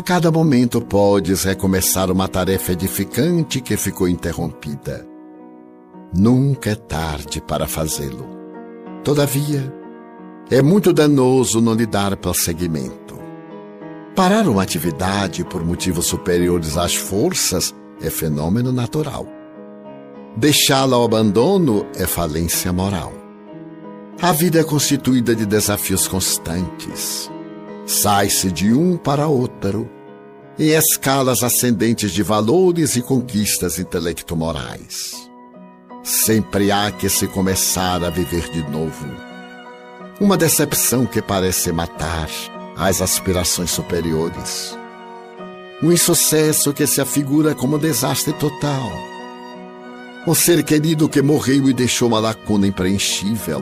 A cada momento podes recomeçar uma tarefa edificante que ficou interrompida. Nunca é tarde para fazê-lo. Todavia, é muito danoso não lhe dar prosseguimento. Parar uma atividade por motivos superiores às forças é fenômeno natural. Deixá-la ao abandono é falência moral. A vida é constituída de desafios constantes. Sai-se de um para outro em escalas ascendentes de valores e conquistas intelecto-morais. Sempre há que se começar a viver de novo. Uma decepção que parece matar as aspirações superiores. Um insucesso que se afigura como um desastre total. Um ser querido que morreu e deixou uma lacuna impreenchível.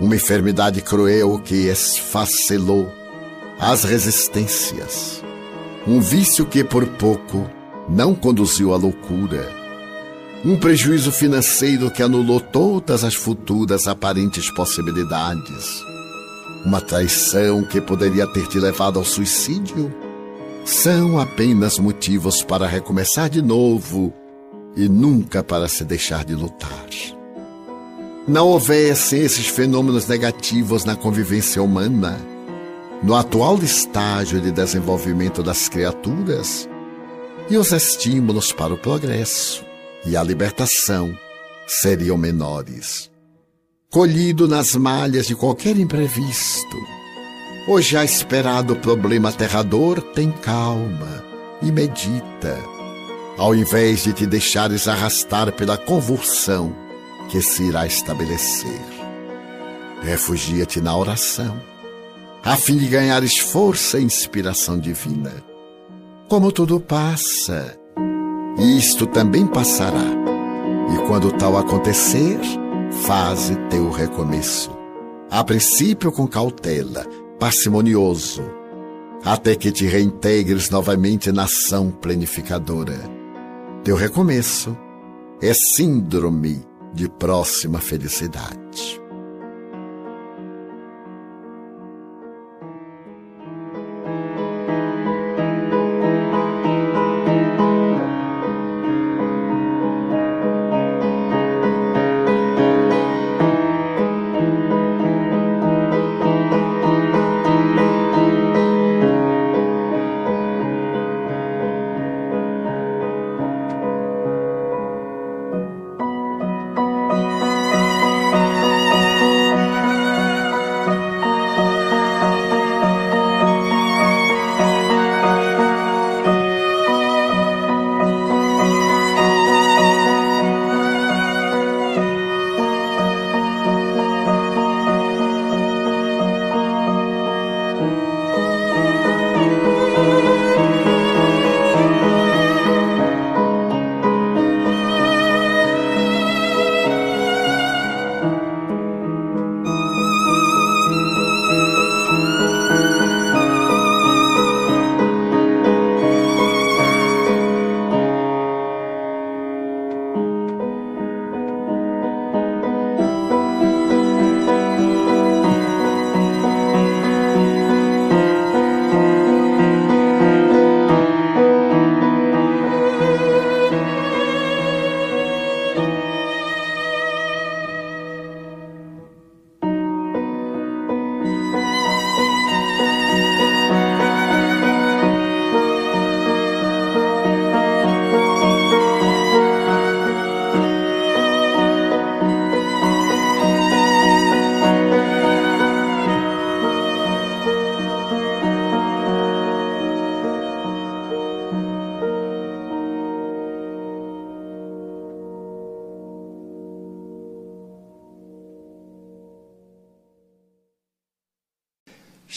Uma enfermidade cruel que esfacelou as resistências. Um vício que por pouco não conduziu à loucura. Um prejuízo financeiro que anulou todas as futuras aparentes possibilidades uma traição que poderia ter te levado ao suicídio, são apenas motivos para recomeçar de novo e nunca para se deixar de lutar. Não houvessem esses fenômenos negativos na convivência humana, no atual estágio de desenvolvimento das criaturas, e os estímulos para o progresso e a libertação seriam menores colhido nas malhas de qualquer imprevisto. O já esperado problema aterrador tem calma e medita, ao invés de te deixares arrastar pela convulsão que se irá estabelecer. Refugia-te na oração, a fim de ganhares força e inspiração divina. Como tudo passa, isto também passará. E quando tal acontecer, faze teu recomeço. A princípio com cautela, parcimonioso, até que te reintegres novamente na ação planificadora. Teu recomeço é síndrome de próxima felicidade.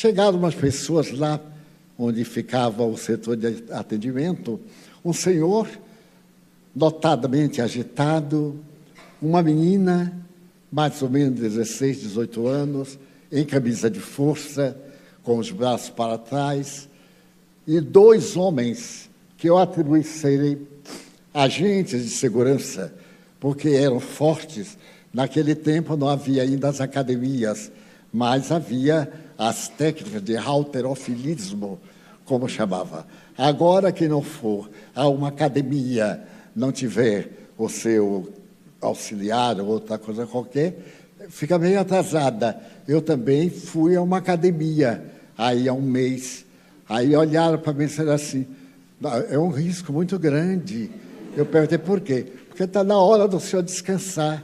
Chegaram umas pessoas lá onde ficava o setor de atendimento, um senhor notadamente agitado, uma menina, mais ou menos 16, 18 anos, em camisa de força, com os braços para trás, e dois homens que eu atribuí serem agentes de segurança, porque eram fortes. Naquele tempo não havia ainda as academias, mas havia as técnicas de halterofilismo como chamava. Agora que não for a uma academia, não tiver o seu auxiliar ou outra coisa qualquer, fica meio atrasada. Eu também fui a uma academia, aí há um mês. Aí olharam para mim e disseram assim, é um risco muito grande. Eu perguntei por quê? Porque está na hora do senhor descansar.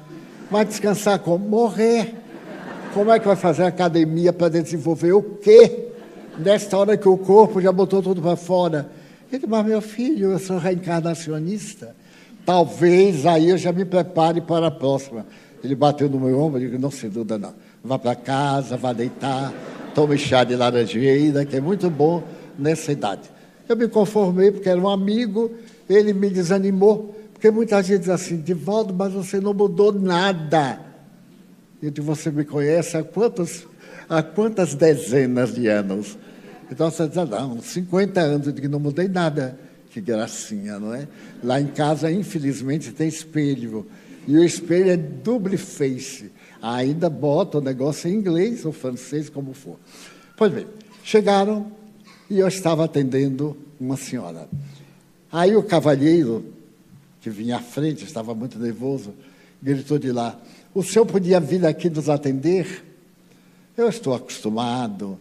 Vai descansar como? Morrer. Como é que vai fazer academia para desenvolver o quê? Nesta hora que o corpo já botou tudo para fora. Ele, mas meu filho, eu sou reencarnacionista. Talvez aí eu já me prepare para a próxima. Ele bateu no meu ombro e disse, não se dúvida não. Vá para casa, vá deitar, tome chá de laranjeira, que é muito bom nessa idade. Eu me conformei porque era um amigo, ele me desanimou, porque muita gente diz assim, Divaldo, mas você não mudou nada. Eu você me conhece há, quantos, há quantas dezenas de anos? Então você diz, não, 50 anos, eu digo, não mudei nada. Que gracinha, não é? Lá em casa, infelizmente, tem espelho. E o espelho é double face. Ainda bota o negócio em inglês ou francês, como for. Pois bem, chegaram e eu estava atendendo uma senhora. Aí o cavalheiro, que vinha à frente, estava muito nervoso, gritou de lá: O senhor podia vir aqui nos atender? Eu estou acostumado.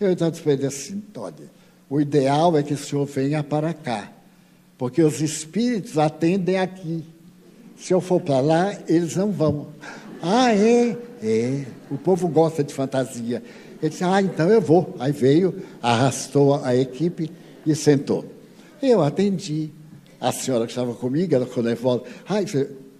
Eu então disse assim: olha, o ideal é que o senhor venha para cá, porque os espíritos atendem aqui. Se eu for para lá, eles não vão. Ah, é? É. O povo gosta de fantasia. Ele disse, ah, então eu vou. Aí veio, arrastou a equipe e sentou. Eu atendi. A senhora que estava comigo, ela ficou nervosa. Ah,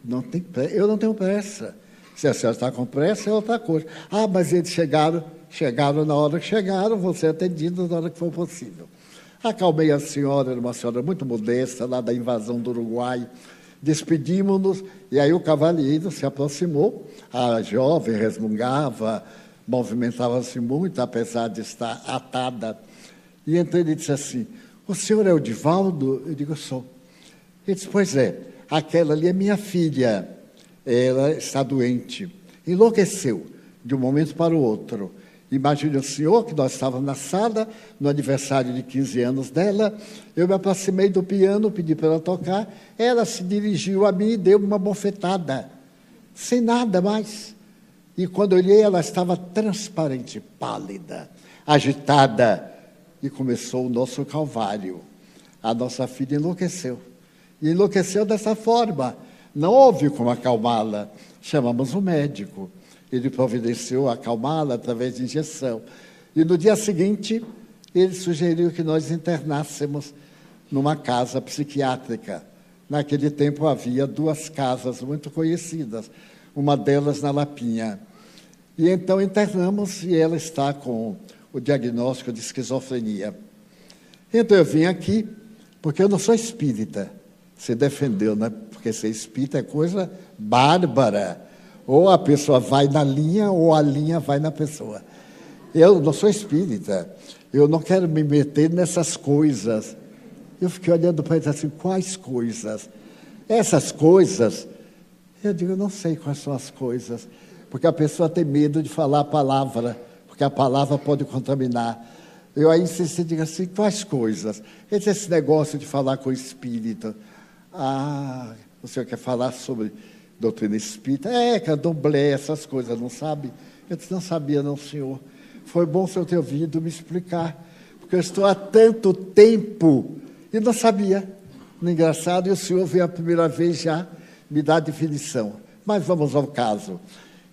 não tem eu não tenho pressa. Se a senhora está com pressa, é outra coisa. Ah, mas eles chegaram, chegaram na hora que chegaram, vão ser atendidos na hora que for possível. Acalmei a senhora, era uma senhora muito modesta, lá da invasão do Uruguai. Despedimos-nos, e aí o cavalheiro se aproximou. A jovem resmungava, movimentava-se muito, apesar de estar atada. E então ele disse assim: O senhor é o Divaldo? Eu digo: Sou. Ele disse: Pois é, aquela ali é minha filha. Ela está doente. Enlouqueceu de um momento para o outro. Imagine o senhor que nós estávamos na sala, no aniversário de 15 anos dela. Eu me aproximei do piano, pedi para ela tocar. Ela se dirigiu a mim e deu uma bofetada, sem nada mais. E quando olhei, ela estava transparente, pálida, agitada. E começou o nosso calvário. A nossa filha enlouqueceu. E enlouqueceu dessa forma. Não houve como acalmá-la. Chamamos o médico. Ele providenciou acalmá-la através de injeção. E no dia seguinte, ele sugeriu que nós internássemos numa casa psiquiátrica. Naquele tempo havia duas casas muito conhecidas uma delas na Lapinha. E então internamos e ela está com o diagnóstico de esquizofrenia. Então eu vim aqui, porque eu não sou espírita. Você defendeu, né? Porque ser espírita é coisa bárbara. Ou a pessoa vai na linha, ou a linha vai na pessoa. Eu não sou espírita. Eu não quero me meter nessas coisas. Eu fiquei olhando para ele assim, quais coisas? Essas coisas eu digo, eu não sei quais são as coisas, porque a pessoa tem medo de falar a palavra, porque a palavra pode contaminar. Eu aí insisti, digo assim, quais coisas? Esse, esse negócio de falar com o espírito. Ah, o senhor quer falar sobre doutrina espírita? É, candomblé, essas coisas, não sabe? Eu disse, não sabia não, senhor. Foi bom o senhor ter ouvido me explicar, porque eu estou há tanto tempo e não sabia. Engraçado, e o senhor veio a primeira vez já me dá a definição. Mas vamos ao caso.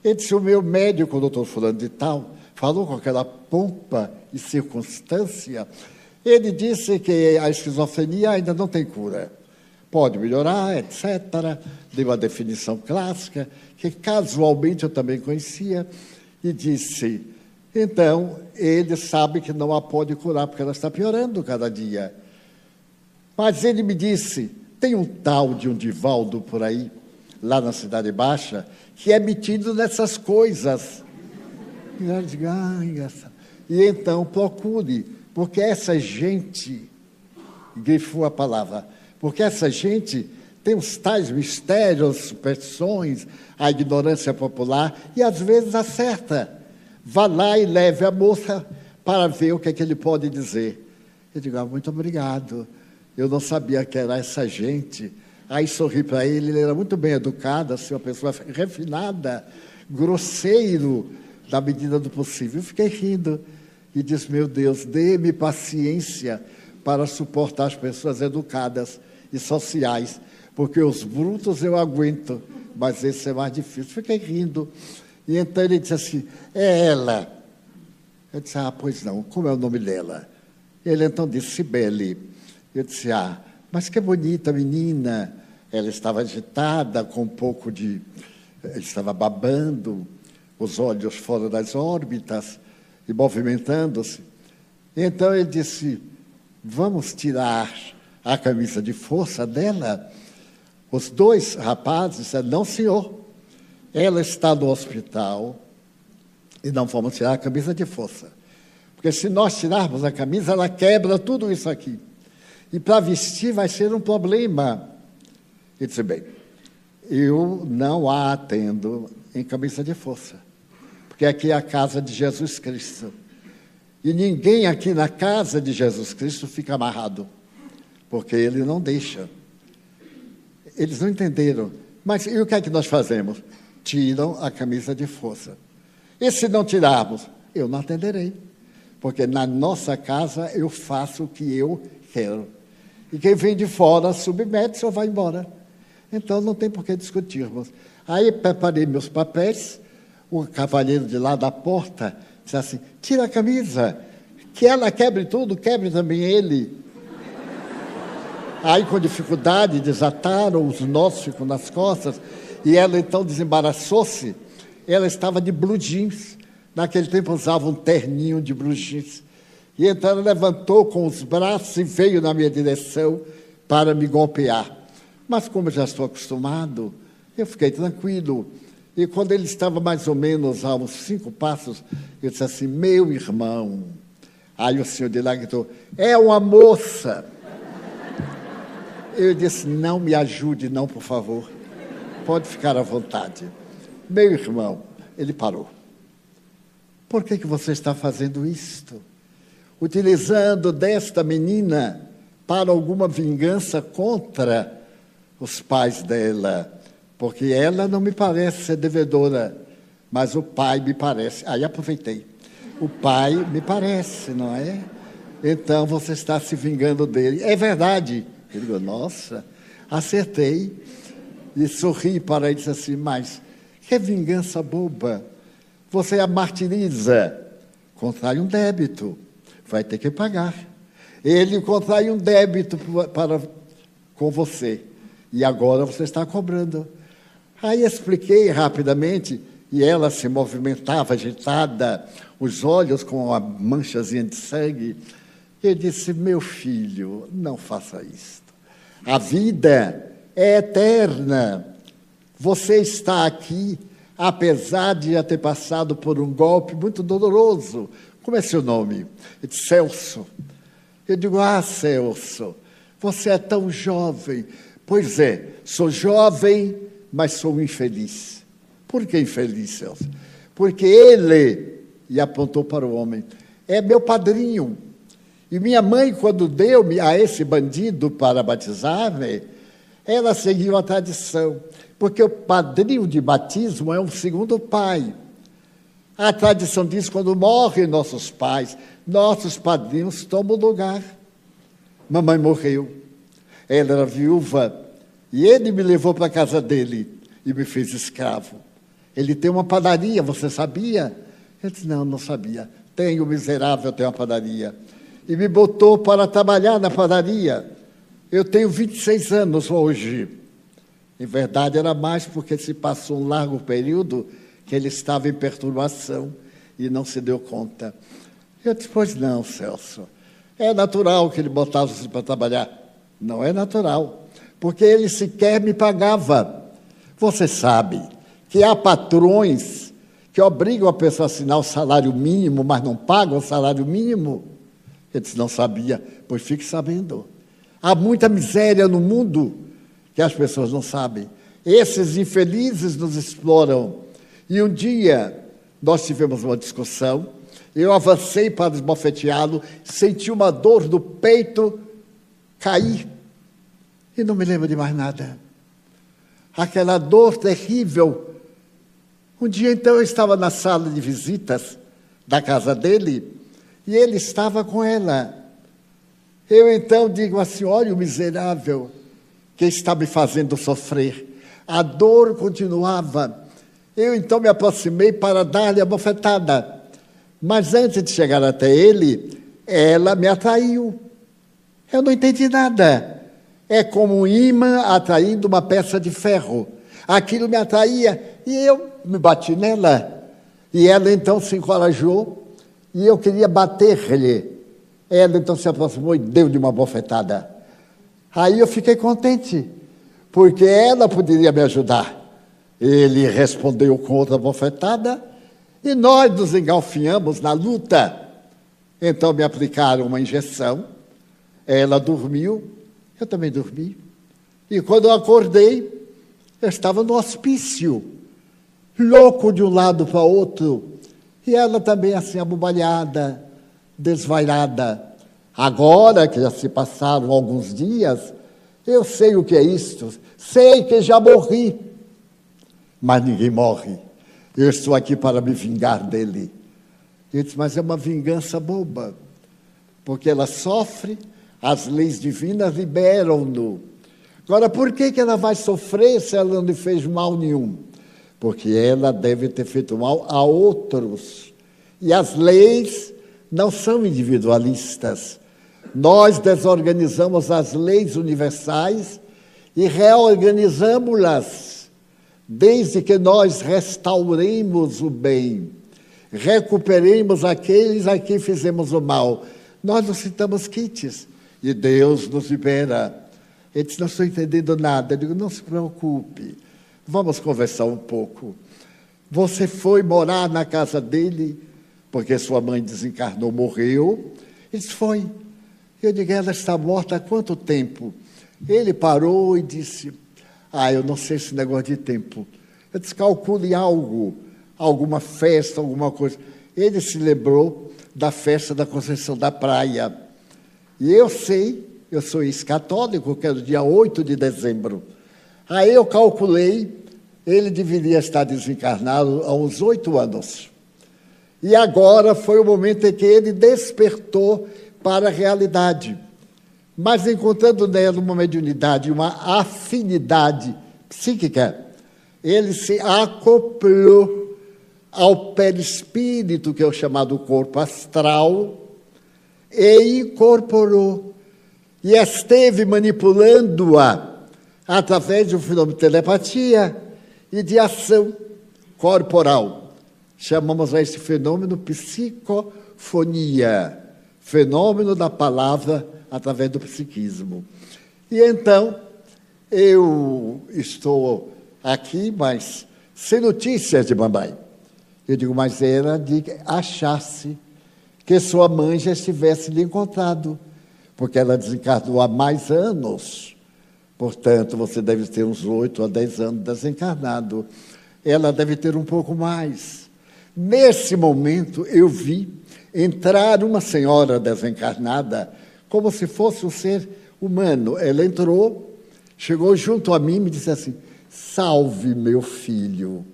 Ele disse: o meu médico, o doutor Fulano de Tal, falou com aquela pompa e circunstância. Ele disse que a esquizofrenia ainda não tem cura. Pode melhorar, etc. Deu a definição clássica, que casualmente eu também conhecia, e disse: então, ele sabe que não a pode curar, porque ela está piorando cada dia. Mas ele me disse: tem um tal de um Divaldo por aí, lá na Cidade Baixa, que é metido nessas coisas. E então procure, porque essa gente, grifou a palavra, porque essa gente tem os tais mistérios, superstições, a ignorância popular, e às vezes acerta. Vá lá e leve a moça para ver o que, é que ele pode dizer. Eu digo, ah, muito obrigado. Eu não sabia que era essa gente. Aí sorri para ele, ele era muito bem educado, assim, uma pessoa refinada, grosseiro, na medida do possível. Eu fiquei rindo e disse: Meu Deus, dê-me paciência para suportar as pessoas educadas e sociais, porque os brutos eu aguento, mas esse é mais difícil. Fiquei rindo. E então ele disse assim: É ela. Eu disse: Ah, pois não, como é o nome dela? Ele então disse: Sibeli. Eu disse: Ah, mas que bonita menina. Ela estava agitada, com um pouco de. Estava babando, os olhos fora das órbitas e movimentando-se. Então ele disse: Vamos tirar a camisa de força dela? Os dois rapazes disseram: Não, senhor. Ela está no hospital e não vamos tirar a camisa de força. Porque se nós tirarmos a camisa, ela quebra tudo isso aqui. E para vestir vai ser um problema. E disse: Bem, eu não a atendo em camisa de força, porque aqui é a casa de Jesus Cristo. E ninguém aqui na casa de Jesus Cristo fica amarrado, porque ele não deixa. Eles não entenderam. Mas e o que é que nós fazemos? Tiram a camisa de força. E se não tirarmos? Eu não atenderei. Porque na nossa casa eu faço o que eu quero. E quem vem de fora submete-se ou vai embora. Então não tem por que discutirmos. Aí preparei meus papéis, o cavalheiro de lá da porta disse assim: tira a camisa, que ela quebre tudo, quebre também ele. Aí, com dificuldade, desataram, os nós ficam nas costas, e ela então desembaraçou-se. Ela estava de blue jeans. Naquele tempo usava um terninho de blue jeans. E então ela levantou com os braços e veio na minha direção para me golpear. Mas como eu já estou acostumado, eu fiquei tranquilo. E quando ele estava mais ou menos a uns cinco passos, eu disse assim: Meu irmão. Aí o senhor de lá gritou: É uma moça. Eu disse: Não me ajude, não, por favor. Pode ficar à vontade. Meu irmão, ele parou. Por que, que você está fazendo isto? utilizando desta menina para alguma vingança contra os pais dela, porque ela não me parece ser devedora, mas o pai me parece. Aí aproveitei. O pai me parece, não é? Então você está se vingando dele. É verdade. Ele falou, nossa, acertei. E sorri para ele e disse assim, mas que vingança boba. Você a martiriza, contrai um débito vai ter que pagar. Ele contrai um débito para, com você e agora você está cobrando. Aí expliquei rapidamente e ela se movimentava agitada, os olhos com uma manchazinha de sangue. Ele disse: Meu filho, não faça isto. A vida é eterna. Você está aqui, apesar de já ter passado por um golpe muito doloroso, como é seu nome? Ele disse, Celso. Eu digo, ah, Celso, você é tão jovem. Pois é, sou jovem, mas sou infeliz. Por que infeliz, Celso? Porque ele, e apontou para o homem, é meu padrinho. E minha mãe, quando deu-me a esse bandido para batizar-me, ela seguiu a tradição, porque o padrinho de batismo é um segundo pai. A tradição diz quando morrem nossos pais, nossos padrinhos tomam lugar. Mamãe morreu, ela era viúva, e ele me levou para a casa dele e me fez escravo. Ele tem uma padaria, você sabia? Eu disse, não, não sabia. Tenho, miserável, tenho uma padaria. E me botou para trabalhar na padaria. Eu tenho 26 anos hoje. Em verdade, era mais porque se passou um largo período que ele estava em perturbação e não se deu conta. Eu disse, pois não, Celso. É natural que ele botasse para trabalhar. Não é natural, porque ele sequer me pagava. Você sabe que há patrões que obrigam a pessoa a assinar o salário mínimo, mas não pagam o salário mínimo. Ele disse, não sabia. Pois fique sabendo. Há muita miséria no mundo que as pessoas não sabem. Esses infelizes nos exploram e um dia nós tivemos uma discussão Eu avancei para esbofeteá-lo, senti uma dor no peito, caí e não me lembro de mais nada. Aquela dor terrível. Um dia então eu estava na sala de visitas da casa dele e ele estava com ela. Eu então digo assim: olha o miserável que está me fazendo sofrer. A dor continuava. Eu então me aproximei para dar-lhe a bofetada. Mas antes de chegar até ele, ela me atraiu. Eu não entendi nada. É como um imã atraindo uma peça de ferro. Aquilo me atraía e eu me bati nela. E ela então se encorajou e eu queria bater-lhe. Ela então se aproximou e deu-lhe uma bofetada. Aí eu fiquei contente, porque ela poderia me ajudar. Ele respondeu com outra bofetada e nós nos engalfinhamos na luta. Então me aplicaram uma injeção, ela dormiu, eu também dormi. E quando eu acordei, eu estava no hospício, louco de um lado para outro, e ela também assim abobalhada, desvairada. Agora que já se passaram alguns dias, eu sei o que é isto, sei que já morri, mas ninguém morre. Eu estou aqui para me vingar dele. Eu disse, mas é uma vingança boba, porque ela sofre, as leis divinas liberam-no. Agora, por que, que ela vai sofrer se ela não lhe fez mal nenhum? Porque ela deve ter feito mal a outros. E as leis não são individualistas. Nós desorganizamos as leis universais e reorganizamos-las desde que nós restauremos o bem, recuperemos aqueles a quem fizemos o mal. Nós não citamos kits e Deus nos libera. Ele disse: Não estou entendendo nada. Eu digo: Não se preocupe, vamos conversar um pouco. Você foi morar na casa dele porque sua mãe desencarnou, morreu. Ele disse: Foi. Eu digo: Ela está morta há quanto tempo? Ele parou e disse: ah, eu não sei esse negócio de tempo. Eu descalcule algo, alguma festa, alguma coisa. Ele se lembrou da festa da Conceição da Praia. E eu sei, eu sou ex-católico, que era o dia 8 de dezembro. Aí eu calculei, ele deveria estar desencarnado uns oito anos. E agora foi o momento em que ele despertou para a realidade mas encontrando nela uma mediunidade, uma afinidade psíquica, ele se acoplou ao perispírito, que é o chamado corpo astral, e incorporou, e esteve manipulando-a através de um fenômeno de telepatia e de ação corporal. Chamamos a esse fenômeno psicofonia, fenômeno da palavra através do psiquismo. E então, eu estou aqui, mas sem notícias de mamãe. Eu digo, mas era de achasse que sua mãe já estivesse lhe encontrado, porque ela desencarnou há mais anos. Portanto, você deve ter uns oito a dez anos desencarnado. Ela deve ter um pouco mais. Nesse momento, eu vi entrar uma senhora desencarnada como se fosse um ser humano. Ela entrou, chegou junto a mim e me disse assim: Salve, meu filho,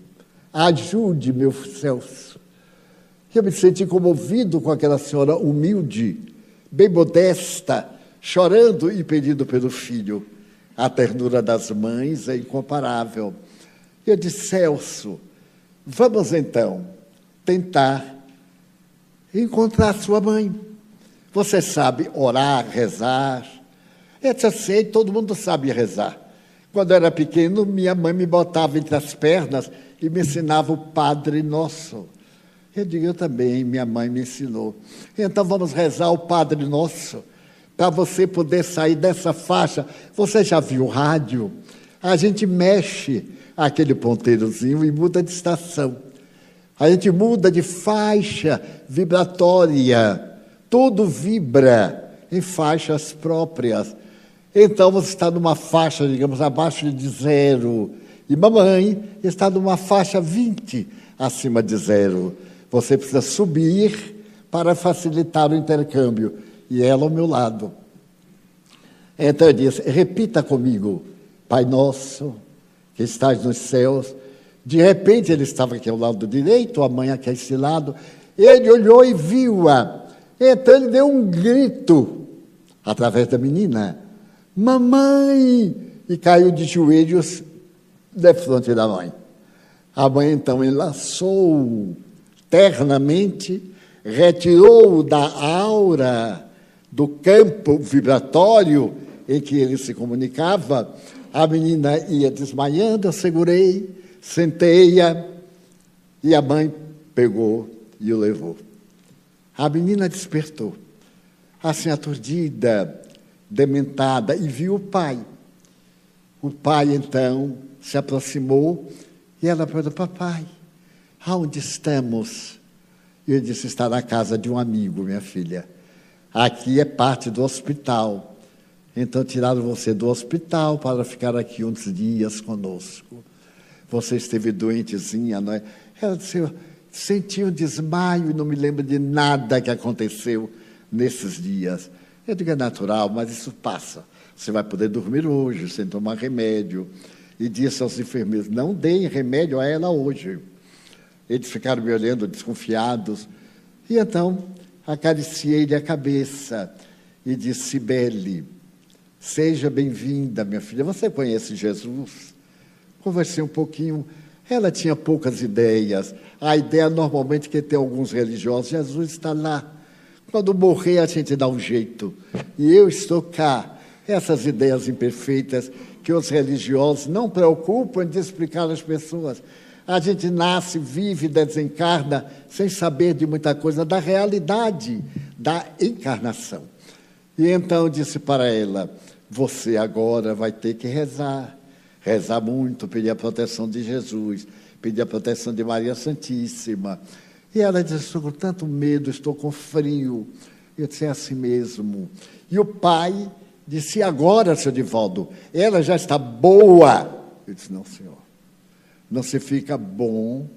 ajude, meu Celso. Eu me senti comovido com aquela senhora humilde, bem modesta, chorando e pedindo pelo filho. A ternura das mães é incomparável. Eu disse, Celso, vamos então tentar encontrar sua mãe. Você sabe orar, rezar? Eu sei, todo mundo sabe rezar. Quando eu era pequeno, minha mãe me botava entre as pernas e me ensinava o Padre Nosso. Eu digo, eu também, minha mãe me ensinou. Então vamos rezar o Padre Nosso, para você poder sair dessa faixa. Você já viu rádio? A gente mexe aquele ponteirozinho e muda de estação. A gente muda de faixa vibratória tudo vibra em faixas próprias. Então você está numa faixa, digamos, abaixo de zero. E mamãe está numa faixa 20 acima de zero. Você precisa subir para facilitar o intercâmbio. E ela ao meu lado. Então eu disse: repita comigo, Pai Nosso, que estás nos céus. De repente ele estava aqui ao lado direito, a mãe aqui a esse lado. Ele olhou e viu-a. Então ele deu um grito através da menina: Mamãe! E caiu de joelhos de frente da mãe. A mãe então enlaçou ternamente, retirou da aura do campo vibratório em que ele se comunicava. A menina ia desmaiando, eu segurei, sentei-a e a mãe pegou e o levou. A menina despertou, assim aturdida, dementada, e viu o pai. O pai então se aproximou e ela perguntou: Papai, aonde estamos? E eu disse: Está na casa de um amigo, minha filha. Aqui é parte do hospital. Então tiraram você do hospital para ficar aqui uns dias conosco. Você esteve doentezinha, não é? Ela disse: senti um desmaio e não me lembro de nada que aconteceu nesses dias. Eu digo: É natural, mas isso passa. Você vai poder dormir hoje sem tomar remédio e disse aos enfermeiros: Não deem remédio a ela hoje. Eles ficaram me olhando desconfiados. E então acariciei-lhe a cabeça e disse: Sibele, seja bem-vinda, minha filha. Você conhece Jesus? Conversei um pouquinho. Ela tinha poucas ideias. A ideia normalmente que tem alguns religiosos: Jesus está lá. Quando morrer, a gente dá um jeito. E eu estou cá. Essas ideias imperfeitas que os religiosos não preocupam de explicar às pessoas. A gente nasce, vive, desencarna sem saber de muita coisa da realidade da encarnação. E então disse para ela: Você agora vai ter que rezar, rezar muito, pedir a proteção de Jesus, pedir a proteção de Maria Santíssima. E ela disse: Estou com tanto medo, estou com frio. Eu disse: É assim mesmo. E o pai Disse, agora, seu Divaldo, ela já está boa. Eu disse, não, senhor. Não se fica bom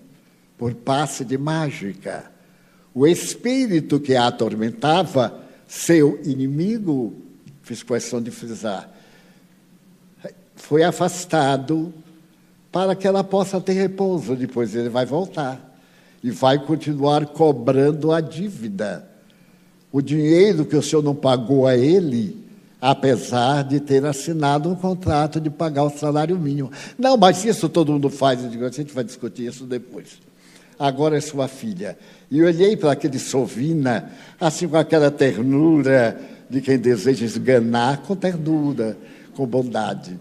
por passe de mágica. O espírito que a atormentava, seu inimigo, fiz questão de frisar, foi afastado para que ela possa ter repouso. Depois ele vai voltar e vai continuar cobrando a dívida. O dinheiro que o senhor não pagou a ele, apesar de ter assinado um contrato de pagar o salário mínimo. Não, mas isso todo mundo faz. Eu digo, a gente vai discutir isso depois. Agora é sua filha. E olhei para aquele Sovina, assim com aquela ternura de quem deseja esganar, com ternura, com bondade.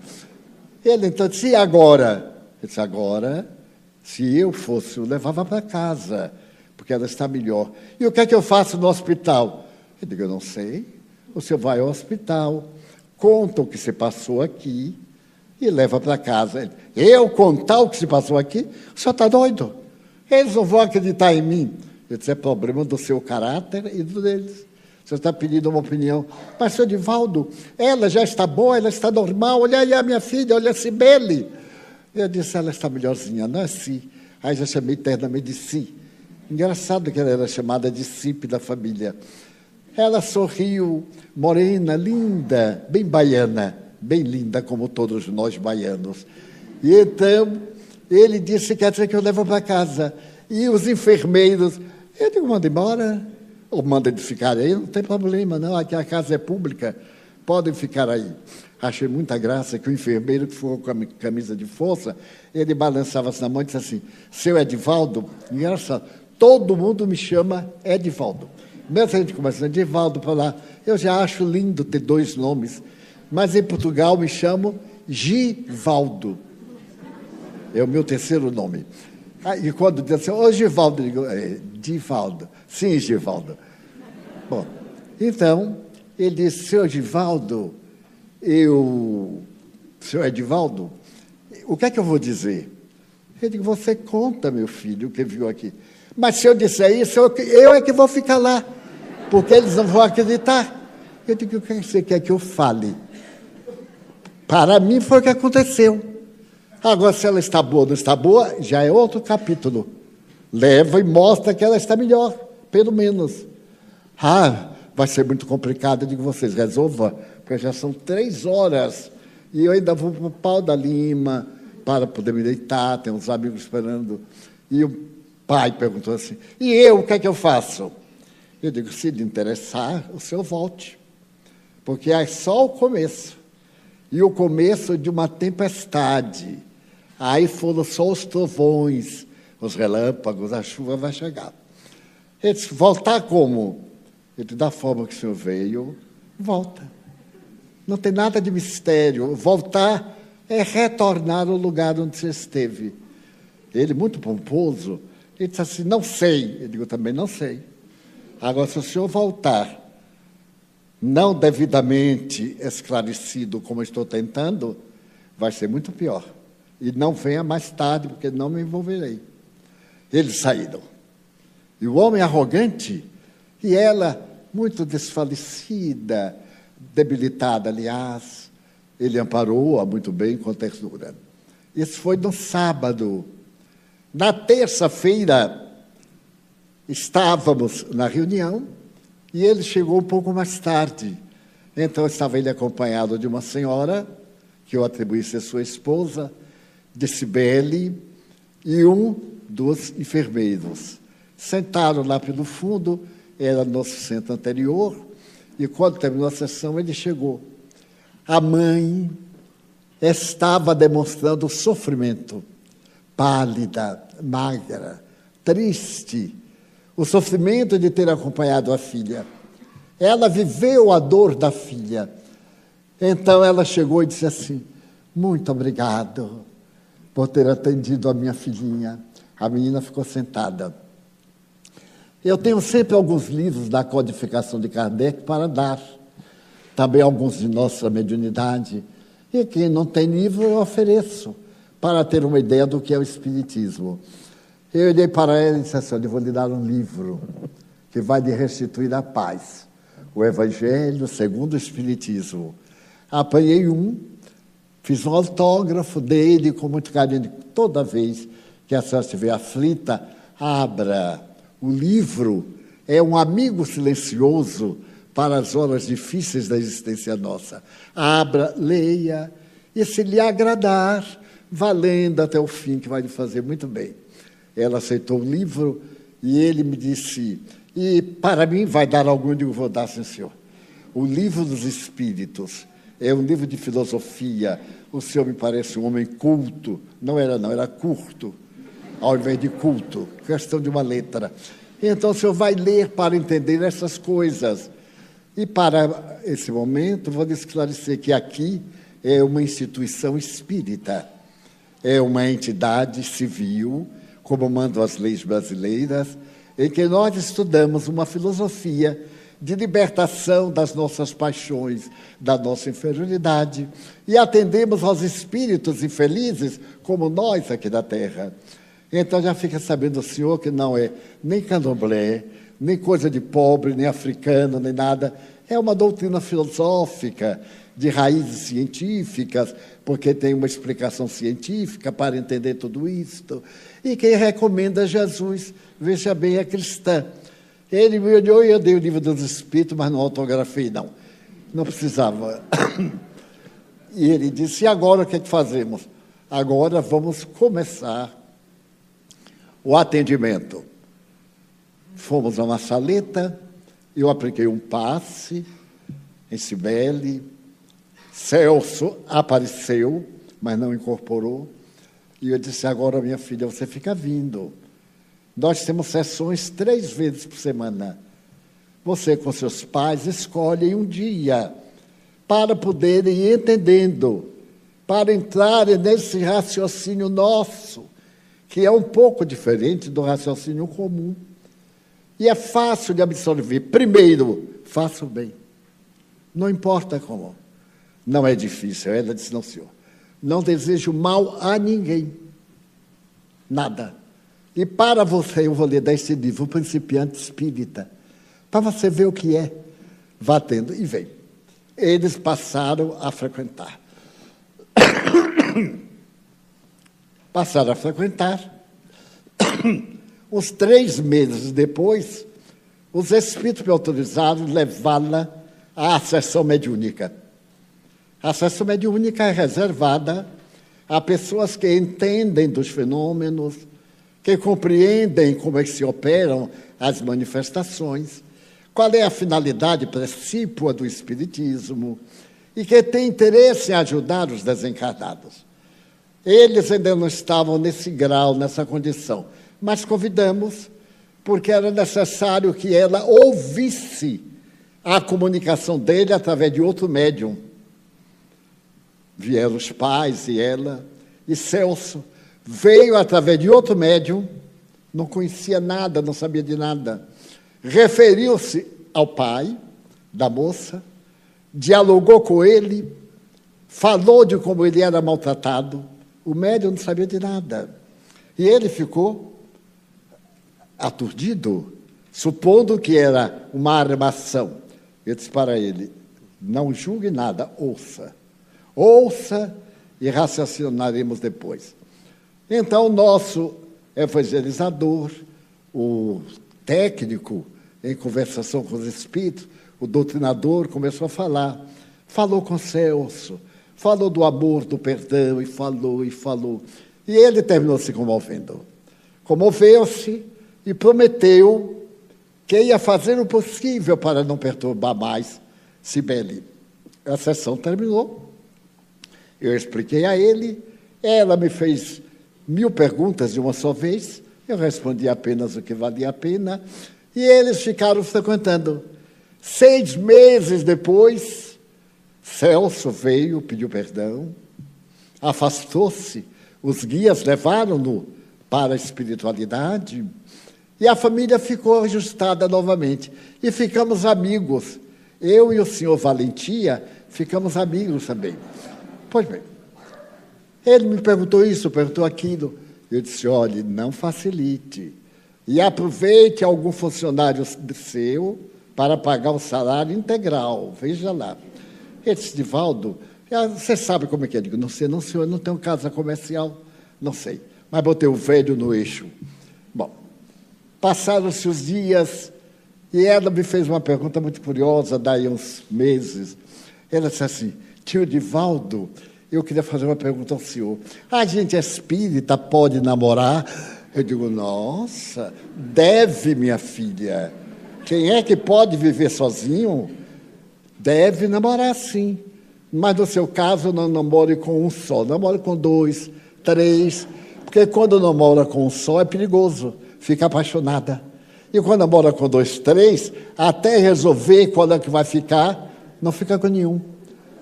Ele então disse, e agora? Ele disse, agora, se eu fosse, eu levava para casa, porque ela está melhor. E o que é que eu faço no hospital? Eu digo, eu não sei. Você vai ao hospital, conta o que se passou aqui e leva para casa. Eu contar o que se passou aqui? O senhor está doido? Eles não vão acreditar em mim. Eu disse, é problema do seu caráter e do deles. Você está pedindo uma opinião. Mas, senhor Divaldo, ela já está boa, ela está normal. Olha aí a minha filha, olha a Cibele. Eu disse, ela está melhorzinha, não é Si. Aí já chamei eternamente de Si. Engraçado que ela era chamada de Cipe da família. Ela sorriu, morena, linda, bem baiana, bem linda como todos nós baianos. E então ele disse: Quer dizer que eu levo para casa. E os enfermeiros, eu digo: manda embora, ou manda de ficar aí, não tem problema, não, aqui a casa é pública, podem ficar aí. Achei muita graça que o enfermeiro que foi com a camisa de força, ele balançava-se na mão e disse assim: Seu Edivaldo, engraçado, todo mundo me chama Edivaldo. Mesmo a gente começando, Edivaldo para lá, eu já acho lindo ter dois nomes, mas em Portugal me chamo Givaldo. É o meu terceiro nome. Ah, e quando diz assim, ô Givaldo, eu digo, é, Givaldo. Sim, Givaldo. Bom, então, ele disse, senhor Givaldo, eu, senhor Edivaldo, o que é que eu vou dizer? Ele disse, você conta, meu filho, o que viu aqui. Mas se eu disser isso, eu, eu é que vou ficar lá porque eles não vão acreditar. Eu digo, o que você quer que eu fale? Para mim foi o que aconteceu. Agora, se ela está boa ou não está boa, já é outro capítulo. Leva e mostra que ela está melhor, pelo menos. Ah, vai ser muito complicado. Eu digo, vocês resolvam, porque já são três horas e eu ainda vou para o pau da Lima para poder me deitar, tem uns amigos esperando. E o pai perguntou assim: e eu, o que é que eu faço? Eu digo: se lhe interessar, o senhor volte, porque é só o começo e o começo de uma tempestade. Aí foram só os trovões, os relâmpagos, a chuva vai chegar. Ele disse: voltar como? Ele da forma que o senhor veio, volta. Não tem nada de mistério. Voltar é retornar ao lugar onde você esteve. Ele, muito pomposo, ele disse assim: Não sei. Eu digo também: Não sei. Agora, se o senhor voltar, não devidamente esclarecido como estou tentando, vai ser muito pior. E não venha mais tarde, porque não me envolverei. Eles saíram. E o homem arrogante, e ela muito desfalecida, debilitada, aliás, ele amparou-a muito bem com ternura. Isso foi no sábado. Na terça-feira, estávamos na reunião e ele chegou um pouco mais tarde. Então, estava ele acompanhado de uma senhora, que eu atribuí ser sua esposa, de Cibele, e um dos enfermeiros. Sentaram lá pelo fundo, era nosso centro anterior, e quando terminou a sessão, ele chegou. A mãe estava demonstrando sofrimento, pálida, magra, triste, o sofrimento de ter acompanhado a filha. Ela viveu a dor da filha. Então ela chegou e disse assim: Muito obrigado por ter atendido a minha filhinha. A menina ficou sentada. Eu tenho sempre alguns livros da codificação de Kardec para dar. Também alguns de nossa mediunidade. E quem não tem livro, eu ofereço, para ter uma ideia do que é o Espiritismo. Eu olhei para ela e disse assim: Eu vou lhe dar um livro que vai lhe restituir a paz. O Evangelho segundo o Espiritismo. Apanhei um, fiz um autógrafo dele com muito carinho. Toda vez que a senhora estiver aflita, abra o livro é um amigo silencioso para as horas difíceis da existência nossa. Abra, leia, e se lhe agradar, vá lendo até o fim, que vai lhe fazer muito bem. Ela aceitou o livro e ele me disse: E para mim vai dar algum? Eu digo: Vou dar, sim, senhor. O Livro dos Espíritos é um livro de filosofia. O senhor me parece um homem culto. Não era, não, era curto ao invés de culto, questão de uma letra. Então o senhor vai ler para entender essas coisas. E para esse momento, vou esclarecer que aqui é uma instituição espírita, é uma entidade civil, como mandam as leis brasileiras, em que nós estudamos uma filosofia de libertação das nossas paixões, da nossa inferioridade, e atendemos aos espíritos infelizes como nós aqui da Terra. Então já fica sabendo o senhor que não é nem candomblé, nem coisa de pobre, nem africano, nem nada. É uma doutrina filosófica, de raízes científicas, porque tem uma explicação científica para entender tudo isto. E quem recomenda Jesus, veja bem, é cristã. Ele me olhou e eu dei o livro dos Espíritos, mas não autografei, não. Não precisava. E ele disse: e agora o que, é que fazemos? Agora vamos começar o atendimento. Fomos a uma saleta, eu apliquei um passe em Cibele, Celso apareceu, mas não incorporou, e eu disse, agora minha filha, você fica vindo. Nós temos sessões três vezes por semana. Você com seus pais escolhe um dia para poderem ir entendendo, para entrarem nesse raciocínio nosso que é um pouco diferente do raciocínio comum. E é fácil de absorver. Primeiro, faça o bem. Não importa como. Não é difícil. Ela disse: Não, senhor. Não desejo mal a ninguém. Nada. E para você, eu vou ler desse livro, O Principiante Espírita. Para você ver o que é. Vá tendo. E vem. Eles passaram a frequentar. passaram a frequentar. Uns três meses depois, os espíritos me autorizaram levá-la à sessão mediúnica. A sessão mediúnica é reservada a pessoas que entendem dos fenômenos, que compreendem como é que se operam as manifestações, qual é a finalidade precípua do Espiritismo e que têm interesse em ajudar os desencarnados. Eles ainda não estavam nesse grau, nessa condição, mas convidamos porque era necessário que ela ouvisse a comunicação dele através de outro médium. Vieram os pais e ela, e Celso veio através de outro médium, não conhecia nada, não sabia de nada. Referiu-se ao pai da moça, dialogou com ele, falou de como ele era maltratado. O médium não sabia de nada. E ele ficou aturdido, supondo que era uma armação. Eu disse para ele: não julgue nada, ouça. Ouça e raciocinaremos depois. Então, o nosso evangelizador, o técnico em conversação com os espíritos, o doutrinador, começou a falar. Falou com Celso, falou do amor, do perdão, e falou, e falou. E ele terminou se comovendo. Comoveu-se e prometeu que ia fazer o possível para não perturbar mais Sibeli. A sessão terminou. Eu expliquei a ele, ela me fez mil perguntas de uma só vez, eu respondi apenas o que valia a pena, e eles ficaram frequentando. Seis meses depois, Celso veio, pediu perdão, afastou-se, os guias levaram-no para a espiritualidade, e a família ficou ajustada novamente. E ficamos amigos. Eu e o senhor Valentia ficamos amigos também. Pois bem, ele me perguntou isso, perguntou aquilo. Eu disse: olhe, não facilite. E aproveite algum funcionário seu para pagar o salário integral. Veja lá. Ele disse: Divaldo, ah, você sabe como é que é? Eu digo: não sei, não, senhor, não tenho casa comercial. Não sei. Mas botei o velho no eixo. Passaram-se os dias e ela me fez uma pergunta muito curiosa, daí uns meses. Ela disse assim: Tio Divaldo, eu queria fazer uma pergunta ao senhor. A gente é espírita, pode namorar? Eu digo: Nossa, deve, minha filha. Quem é que pode viver sozinho? Deve namorar sim. Mas no seu caso, não namore com um só, namore com dois, três. Porque quando namora com um só é perigoso fica apaixonada. E quando mora com dois, três, até resolver quando é que vai ficar, não fica com nenhum.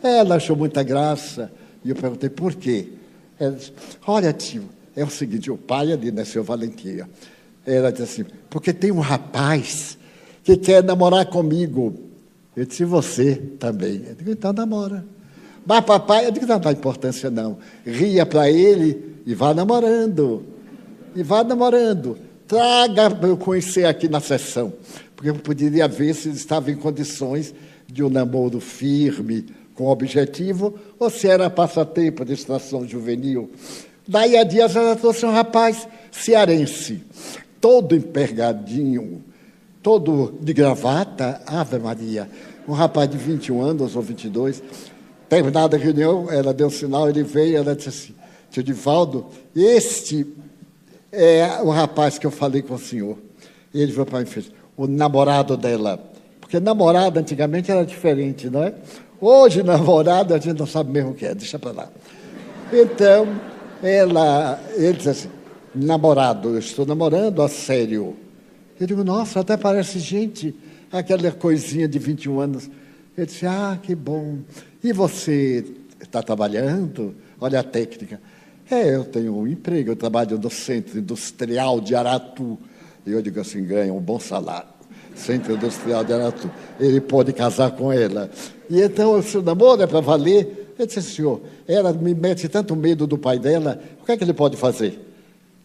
Ela achou muita graça. E eu perguntei, por quê? Ela disse, olha, tio, é o seguinte, o pai ali, né, seu Valentia. Ela disse assim, porque tem um rapaz que quer namorar comigo. Eu disse, você também. Eu digo, então namora. Mas papai, eu digo, não dá importância não. Ria para ele e vá namorando. E vá namorando. Traga para eu conhecer aqui na sessão, porque eu poderia ver se estava em condições de um namoro firme, com objetivo, ou se era passatempo, distração juvenil. Daí a dias ela trouxe um rapaz cearense, todo empergadinho, todo de gravata, Ave Maria. Um rapaz de 21 anos ou 22. Terminada a reunião, ela deu um sinal, ele veio, ela disse assim, tio Divaldo, este é o rapaz que eu falei com o senhor. Ele foi para mim e fez, o namorado dela. Porque namorado antigamente era diferente, não é? Hoje, namorado, a gente não sabe mesmo o que é, deixa para lá. Então, ela, ele disse assim, namorado, eu estou namorando a sério. Eu digo, nossa, até parece gente, aquela coisinha de 21 anos. Ele disse, ah, que bom. E você está trabalhando? Olha a técnica. É, eu tenho um emprego, eu trabalho no Centro Industrial de Aratu. E eu digo assim, ganha um bom salário. Centro Industrial de Aratu. Ele pode casar com ela. E então, se o namoro é para valer, eu disse, senhor, ela me mete tanto medo do pai dela, o que é que ele pode fazer?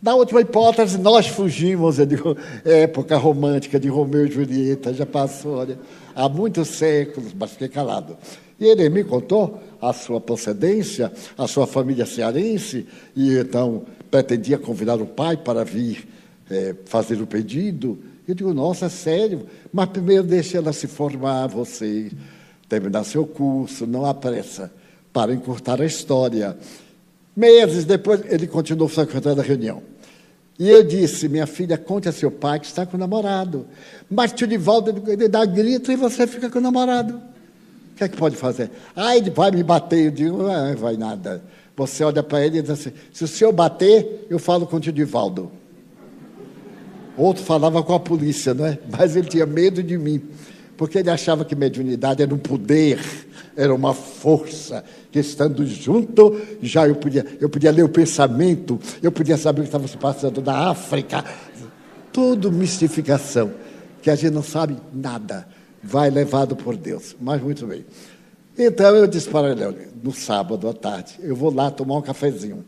Na última hipótese, nós fugimos, eu digo, época romântica de Romeu e Julieta, já passou, olha, há muitos séculos, mas fiquei calado. E ele me contou a sua procedência, a sua família cearense, e então pretendia convidar o pai para vir é, fazer o pedido. Eu digo, nossa, é sério? Mas primeiro deixe ela se formar, você terminar seu curso, não há pressa, para encurtar a história. Meses depois, ele continuou frequentando a reunião. E eu disse, minha filha, conte a seu pai que está com o namorado. Mas tio Divaldo, ele dá grito e você fica com o namorado. O que é que pode fazer? Ah, ele vai me bater. Eu digo, não vai nada. Você olha para ele e diz assim, se o senhor bater, eu falo com o tio Divaldo. Outro falava com a polícia, não é? Mas ele tinha medo de mim, porque ele achava que mediunidade era um poder, era uma força, que estando junto, já eu podia, eu podia ler o pensamento, eu podia saber o que estava se passando na África. Tudo mistificação, que a gente não sabe nada, vai levado por Deus. Mas muito bem. Então eu disse para ele, no sábado à tarde, eu vou lá tomar um cafezinho.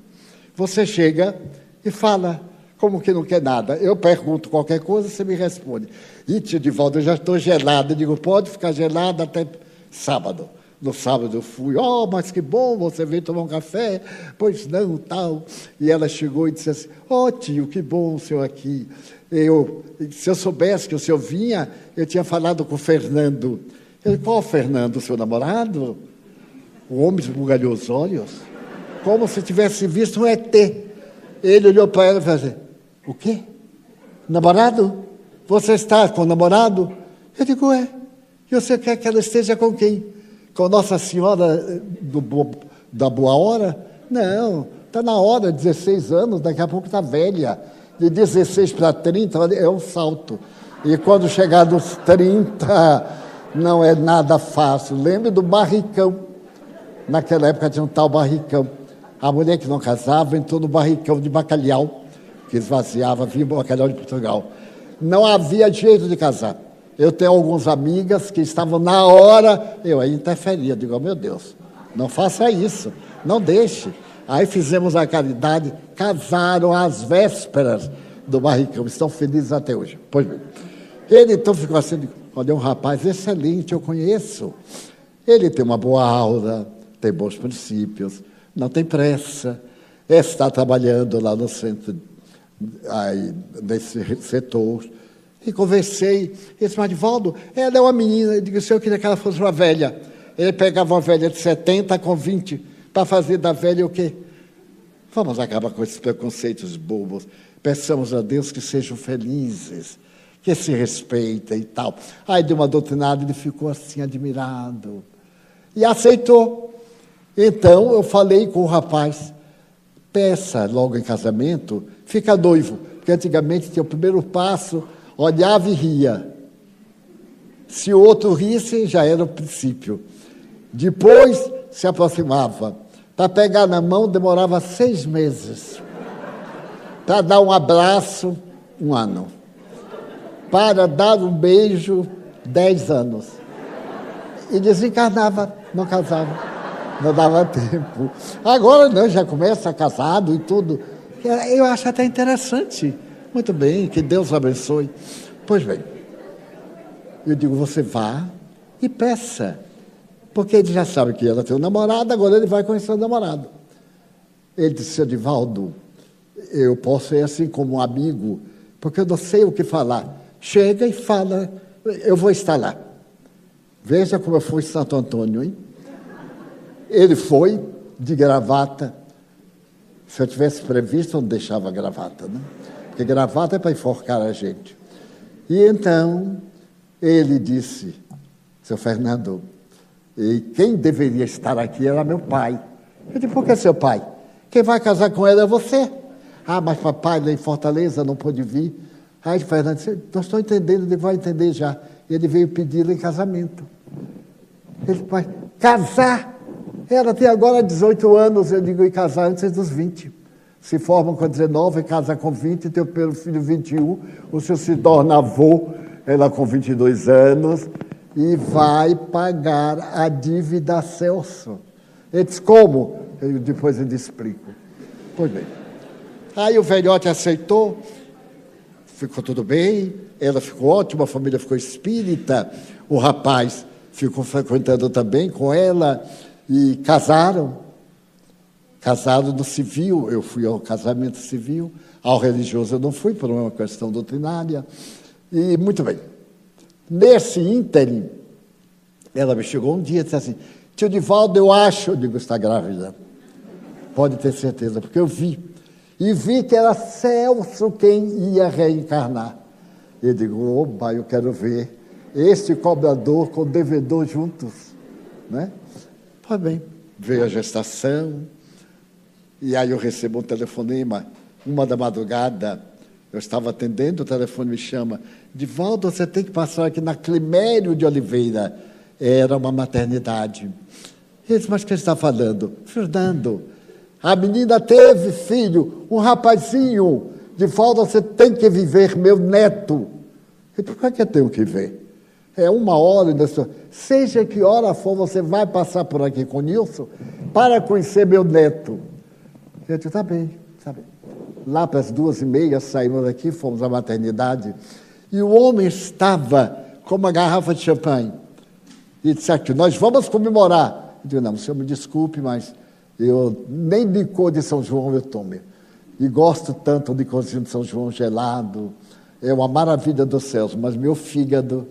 Você chega e fala, como que não quer nada? Eu pergunto qualquer coisa, você me responde. E tio Divaldo, eu já estou gelado. Eu digo, pode ficar gelado até sábado. No sábado eu fui, oh, mas que bom, você veio tomar um café? Pois não, tal. E ela chegou e disse assim, oh tio, que bom o senhor aqui. Eu, se eu soubesse que o senhor vinha, eu tinha falado com o Fernando. Ele, qual Fernando, o seu namorado? O homem esbugalhou os olhos, como se tivesse visto um ET. Ele olhou para ela e falou assim, o quê? Namorado? Você está com o namorado? Eu digo, é. E você quer que ela esteja com quem? com Nossa Senhora eh, do, da Boa Hora? Não, está na hora, 16 anos, daqui a pouco está velha. De 16 para 30 é um salto. E quando chegar nos 30, não é nada fácil. Lembre do barricão. Naquela época tinha um tal barricão. A mulher que não casava entrou no barricão de bacalhau, que esvaziava, vinha bacalhau de Portugal. Não havia jeito de casar. Eu tenho algumas amigas que estavam na hora, eu aí interferia, digo, oh, meu Deus, não faça isso, não deixe. Aí fizemos a caridade, casaram às vésperas do barricão, estão felizes até hoje. Pois bem. Ele então ficou assim, olha, é um rapaz excelente, eu conheço. Ele tem uma boa aula, tem bons princípios, não tem pressa, está trabalhando lá no centro, aí, nesse setor e conversei. Ele disse, Marivaldo, ela é uma menina. Eu disse, eu queria que ela fosse uma velha. Ele pegava uma velha de 70 com 20 para fazer da velha o quê? Vamos acabar com esses preconceitos bobos. Peçamos a Deus que sejam felizes, que se respeitem e tal. Aí de uma doutrinada ele ficou assim admirado. E aceitou. Então eu falei com o rapaz, peça logo em casamento, fica noivo. Porque antigamente tinha o primeiro passo, olhava e ria. Se o outro risse, já era o princípio. Depois se aproximava. Para pegar na mão demorava seis meses. Para dar um abraço, um ano. Para dar um beijo, dez anos. E desencarnava, não casava. Não dava tempo. Agora não, já começa casado e tudo. Eu acho até interessante. Muito bem, que Deus abençoe. Pois bem, eu digo, você vá e peça. Porque ele já sabe que ela tem um namorado, agora ele vai conhecer o namorado. Ele disse, Edivaldo, eu posso ir assim como um amigo, porque eu não sei o que falar. Chega e fala, eu vou estar lá. Veja como eu fui em Santo Antônio, hein? Ele foi de gravata. Se eu tivesse previsto, eu não deixava gravata, né? porque gravata é para enforcar a gente. E então ele disse, seu Fernando, e quem deveria estar aqui era meu pai. Eu disse, por que seu pai? Quem vai casar com ela é você. Ah, mas papai lá em Fortaleza não pôde vir. Aí Fernando disse, não estou entendendo, ele vai entender já. Ele veio pedi-la em casamento. Ele disse, pai, casar? Ela tem agora 18 anos, eu digo, e casar antes dos 20 se formam com 19, casa com 20, tem o pelo filho 21, o senhor se torna avô, ela com 22 anos, e vai pagar a dívida a Celso. Ele disse, como? Eu, depois ele explico. Pois bem. Aí o velhote aceitou, ficou tudo bem, ela ficou ótima, a família ficou espírita, o rapaz ficou frequentando também com ela, e casaram. Casado no civil, eu fui ao casamento civil, ao religioso eu não fui, por uma questão doutrinária. E muito bem. Nesse ínterim, ela me chegou um dia e disse assim: Tio Divaldo, eu acho, eu digo, está grávida. Pode ter certeza, porque eu vi. E vi que era Celso quem ia reencarnar. Eu digo, oba, eu quero ver este cobrador com o devedor juntos. Né? Pois bem, veio a gestação, e aí eu recebo um telefonema, uma da madrugada, eu estava atendendo, o telefone me chama, Divaldo, você tem que passar aqui na Climério de Oliveira. Era uma maternidade. Ele disse, mas você está falando? Fernando, a menina teve filho, um rapazinho. Divaldo, você tem que viver, meu neto. Ele disse, por que eu tenho que ver? É uma hora, seja que hora for, você vai passar por aqui com o Nilson para conhecer meu neto. Eu disse, tá bem, tá bem. Lá para as duas e meia saímos daqui, fomos à maternidade, e o homem estava com uma garrafa de champanhe. E disse aqui, nós vamos comemorar. Eu disse, não, senhor me desculpe, mas eu nem licor de São João eu tomo. E gosto tanto de cozinho de São João gelado. É uma maravilha dos céus, mas meu fígado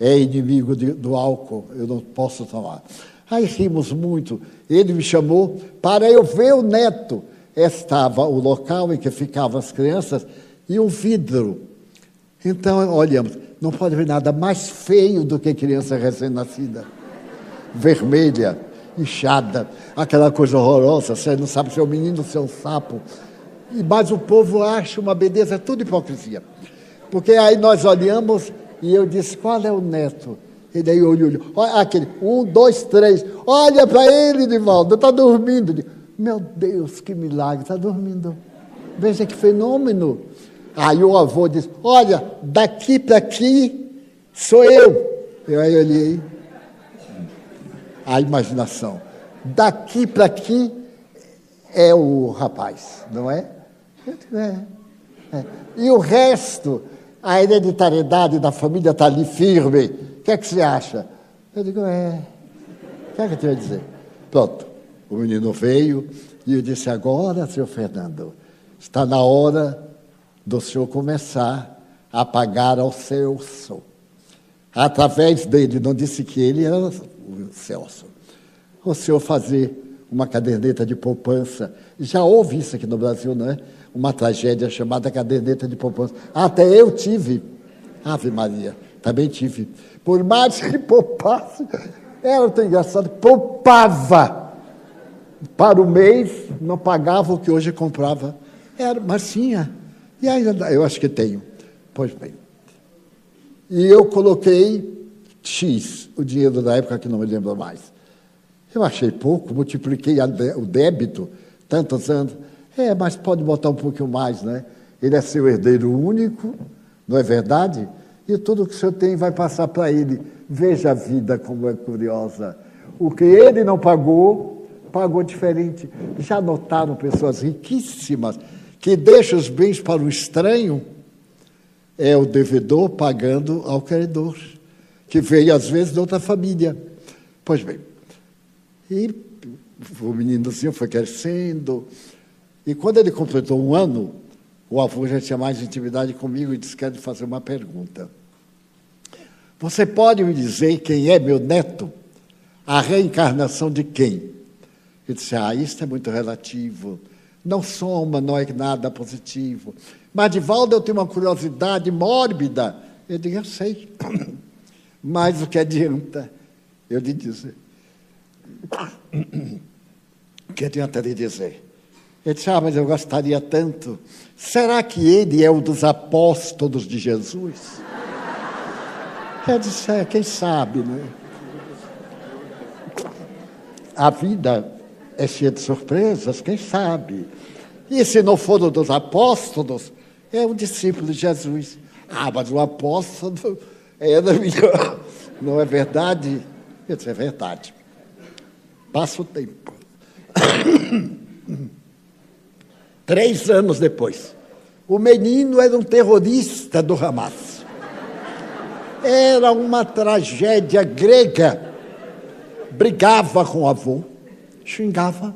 é inimigo de, do álcool, eu não posso tomar. Aí rimos muito. Ele me chamou para eu ver o neto. Estava o local em que ficavam as crianças e um vidro. Então, olhamos, não pode ver nada mais feio do que criança recém-nascida. Vermelha, inchada, aquela coisa horrorosa, você não sabe se é um menino ou se é um sapo. Mas o povo acha uma beleza, é tudo hipocrisia. Porque aí nós olhamos e eu disse: qual é o neto? Ele aí olhou, olhou. Olha aquele, um, dois, três. Olha para ele, Divaldo, está dormindo. Meu Deus, que milagre, está dormindo. Veja que fenômeno. Aí o avô disse: Olha, daqui para aqui sou eu. Eu aí olhei. A imaginação. Daqui para aqui é o rapaz, não é? É. é. E o resto a hereditariedade da família está ali firme. O que é que você acha? Eu digo, é. O que é que eu tenho a dizer? Pronto. O menino veio e eu disse: agora, senhor Fernando, está na hora do senhor começar a pagar ao Celso. Através dele, não disse que ele era o Celso. O senhor fazer uma caderneta de poupança. Já houve isso aqui no Brasil, não é? Uma tragédia chamada caderneta de poupança. Até eu tive. Ave Maria, também tive. Por mais que poupasse, era tão engraçado, poupava para o mês, não pagava o que hoje comprava. Era, mas tinha. E ainda eu acho que tenho. Pois bem. E eu coloquei X, o dinheiro da época que não me lembro mais. Eu achei pouco, multipliquei o débito, tantos anos. É, mas pode botar um pouquinho mais, né? Ele é seu herdeiro único, não é verdade? E tudo que o senhor tem vai passar para ele. Veja a vida como é curiosa. O que ele não pagou, pagou diferente. Já notaram pessoas riquíssimas que deixam os bens para o estranho? É o devedor pagando ao credor, que veio às vezes de outra família. Pois bem, e o menino assim foi crescendo, e quando ele completou um ano, o avô já tinha mais intimidade comigo e disse: Quero fazer uma pergunta. Você pode me dizer quem é meu neto? A reencarnação de quem? Ele disse: Ah, isso é muito relativo. Não soma, não é nada positivo. Mas, Divaldo, eu tenho uma curiosidade mórbida. Eu digo: Eu sei. Mas o que adianta eu lhe dizer? O que adianta lhe dizer? Ele disse: Ah, mas eu gostaria tanto. Será que ele é um dos apóstolos de Jesus? Eu disse: É, quem sabe, né? A vida é cheia de surpresas, quem sabe? E se não for um dos apóstolos, é um discípulo de Jesus. Ah, mas o apóstolo era melhor. Não é verdade? Eu disse: É verdade. Passa o tempo. Três anos depois, o menino era um terrorista do Hamas. Era uma tragédia grega. Brigava com o avô, xingava.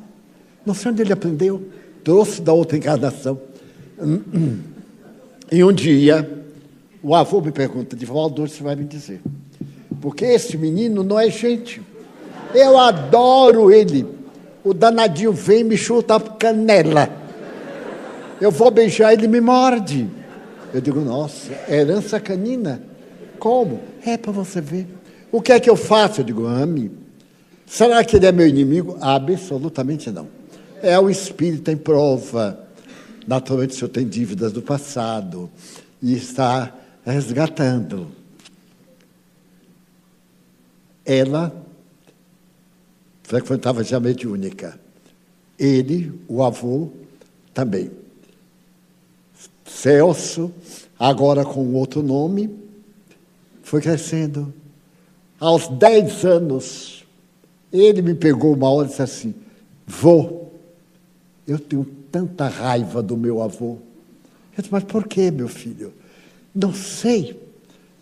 Não sei onde ele aprendeu, trouxe da outra encarnação. E um dia, O avô me pergunta, de Valdo, você vai me dizer. Porque esse menino não é gente. Eu adoro ele. O danadinho vem e me chuta a canela. Eu vou beijar, ele me morde. Eu digo, nossa, é herança canina? Como? É para você ver. O que é que eu faço? Eu digo, ame. Será que ele é meu inimigo? Absolutamente não. É o espírito em prova. Naturalmente, o senhor tem dívidas do passado e está resgatando. Ela frequentava já mediúnica. Ele, o avô, também. Celso, agora com outro nome, foi crescendo. Aos 10 anos, ele me pegou uma hora e disse assim: Vô, eu tenho tanta raiva do meu avô. Eu disse, mas por que, meu filho? Não sei.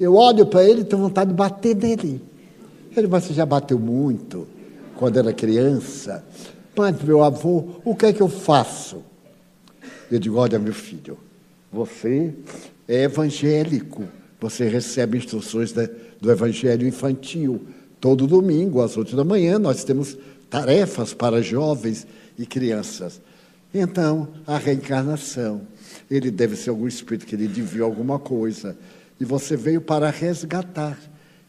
Eu olho para ele e tenho vontade de bater nele. Ele, mas você já bateu muito quando era criança. Mas, meu avô, o que é que eu faço? Eu digo, olha, meu filho, você é evangélico. Você recebe instruções do evangelho infantil. Todo domingo, às oito da manhã, nós temos tarefas para jovens e crianças. Então, a reencarnação ele deve ser algum espírito que lhe devia alguma coisa. E você veio para resgatar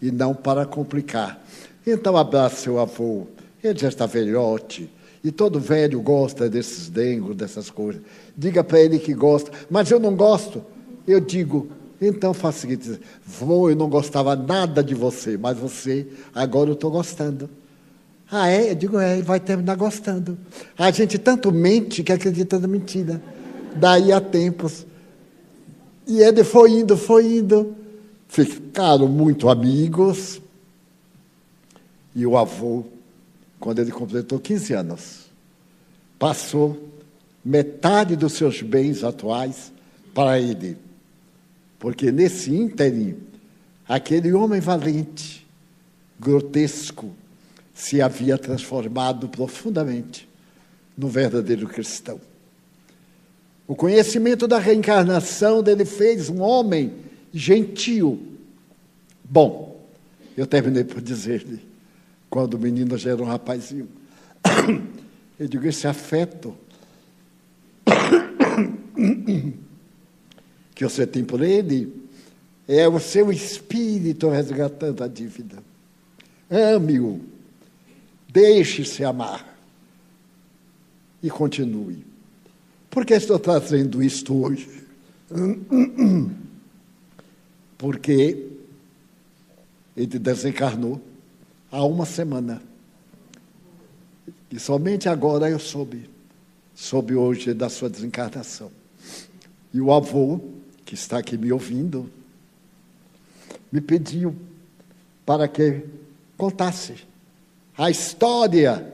e não para complicar. Então abraça seu avô. Ele já está velhote. E todo velho gosta desses dengos, dessas coisas. Diga para ele que gosta. Mas eu não gosto. Eu digo, então faça o seguinte: vou, eu não gostava nada de você, mas você, agora eu estou gostando. Ah, é? Eu digo, é, vai terminar gostando. A gente tanto mente que acredita na mentira daí a tempos. E ele foi indo, foi indo. Ficaram muito amigos. E o avô, quando ele completou 15 anos, passou metade dos seus bens atuais para ele. Porque nesse ínterim, aquele homem valente, grotesco, se havia transformado profundamente no verdadeiro cristão. O conhecimento da reencarnação dele fez um homem gentil. Bom, eu terminei por dizer-lhe, quando o menino já era um rapazinho, eu digo: esse afeto que você tem por ele é o seu espírito resgatando a dívida. Ame-o, deixe-se amar e continue. Por que estou trazendo isto hoje? Porque ele desencarnou há uma semana. E somente agora eu soube, soube hoje da sua desencarnação. E o avô, que está aqui me ouvindo, me pediu para que contasse a história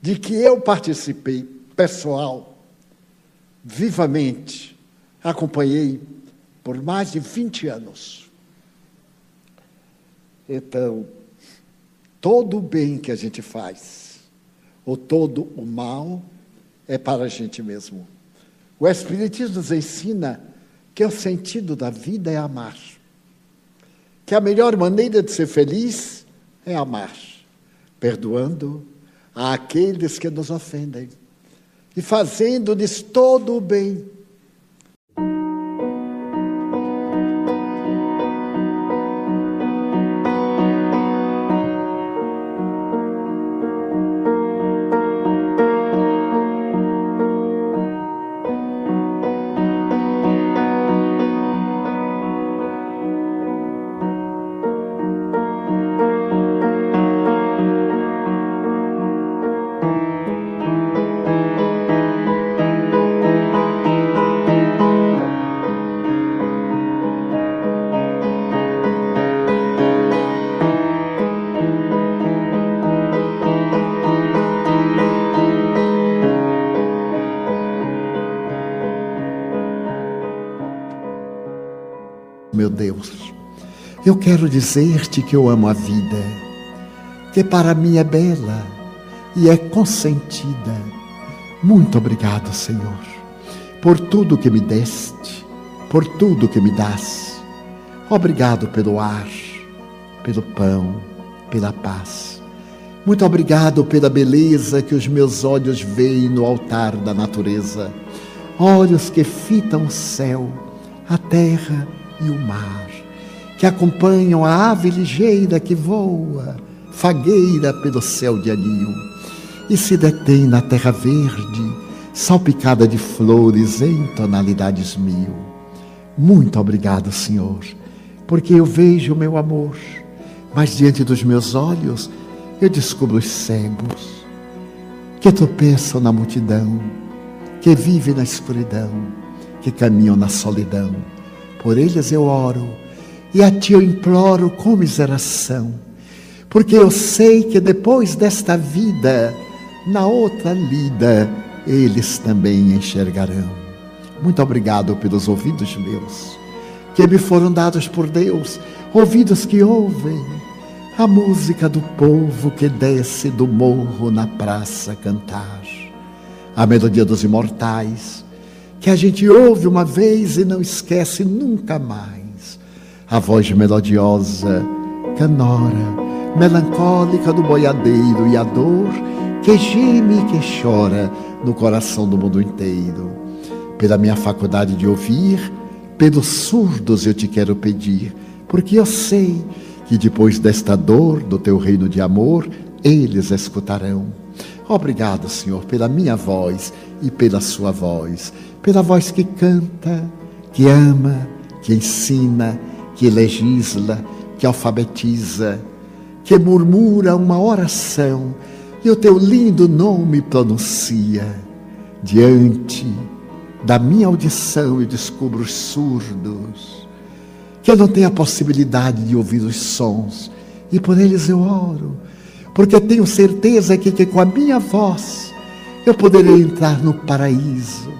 de que eu participei, pessoal, vivamente, acompanhei por mais de 20 anos. Então, todo o bem que a gente faz, ou todo o mal, é para a gente mesmo. O Espiritismo nos ensina que o sentido da vida é amar. Que a melhor maneira de ser feliz é amar, perdoando àqueles que nos ofendem e fazendo-lhes todo o bem. Eu quero dizer-te que eu amo a vida, que para mim é bela e é consentida. Muito obrigado, Senhor, por tudo que me deste, por tudo que me dás. Obrigado pelo ar, pelo pão, pela paz. Muito obrigado pela beleza que os meus olhos veem no altar da natureza. Olhos que fitam o céu, a terra e o mar, que acompanham a ave ligeira que voa, fagueira pelo céu de anil, e se detém na terra verde, salpicada de flores em tonalidades mil. Muito obrigado, Senhor, porque eu vejo o meu amor, mas diante dos meus olhos eu descubro os cegos que tropeçam na multidão, que vivem na escuridão, que caminham na solidão. Por eles eu oro e a ti eu imploro com miseração, porque eu sei que depois desta vida, na outra lida, eles também enxergarão. Muito obrigado pelos ouvidos meus, que me foram dados por Deus, ouvidos que ouvem a música do povo que desce do morro na praça cantar, a melodia dos imortais, que a gente ouve uma vez e não esquece nunca mais, a voz melodiosa, canora, melancólica do boiadeiro e a dor que geme e que chora no coração do mundo inteiro. Pela minha faculdade de ouvir, pelos surdos eu te quero pedir, porque eu sei que depois desta dor do teu reino de amor, eles escutarão. Obrigado, Senhor, pela minha voz e pela sua voz, pela voz que canta, que ama, que ensina, que legisla, que alfabetiza, que murmura uma oração e o teu lindo nome pronuncia. Diante da minha audição eu descubro os surdos que eu não tenho a possibilidade de ouvir os sons, e por eles eu oro, porque tenho certeza que, que com a minha voz eu poderei entrar no paraíso.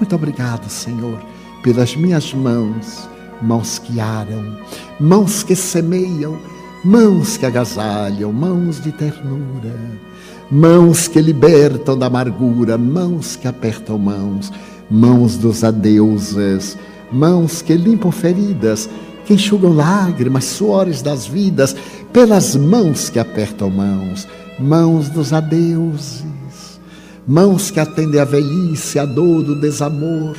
Muito obrigado, Senhor, pelas minhas mãos, mãos que aram, mãos que semeiam, mãos que agasalham, mãos de ternura, mãos que libertam da amargura, mãos que apertam mãos, mãos dos adeuses mãos que limpam feridas, que enxugam lágrimas, suores das vidas, pelas mãos que apertam mãos, mãos dos adeuses, mãos que atendem a velhice, a dor do desamor,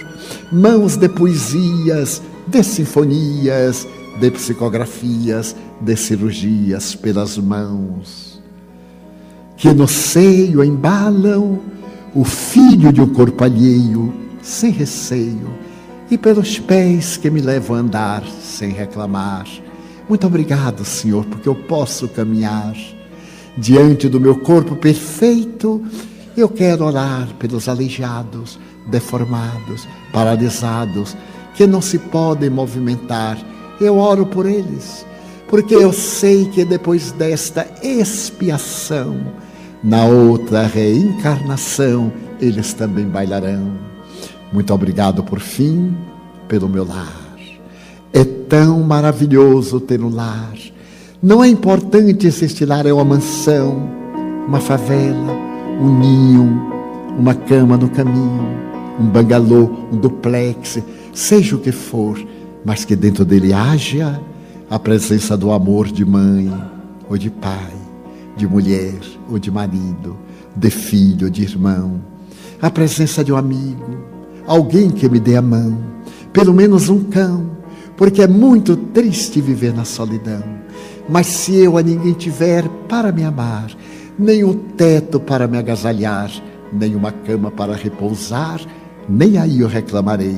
mãos de poesias, de sinfonias, de psicografias, de cirurgias, pelas mãos que no seio embalam o filho de um corpo alheio, sem receio e pelos pés que me levam a andar sem reclamar. Muito obrigado, Senhor, porque eu posso caminhar diante do meu corpo perfeito. Eu quero orar pelos aleijados, deformados, paralisados, que não se podem movimentar. Eu oro por eles, porque eu sei que depois desta expiação, na outra reencarnação, eles também bailarão. Muito obrigado por fim pelo meu lar. É tão maravilhoso ter um lar. Não é importante se este lar é uma mansão, uma favela, um ninho, uma cama no caminho, um bangalô, um duplex, seja o que for, mas que dentro dele haja a presença do amor de mãe ou de pai, de mulher ou de marido, de filho ou de irmão, a presença de um amigo, alguém que me dê a mão, pelo menos um cão, porque é muito triste viver na solidão. Mas se eu a ninguém tiver para me amar, nem um teto para me agasalhar, nem uma cama para repousar, nem aí eu reclamarei.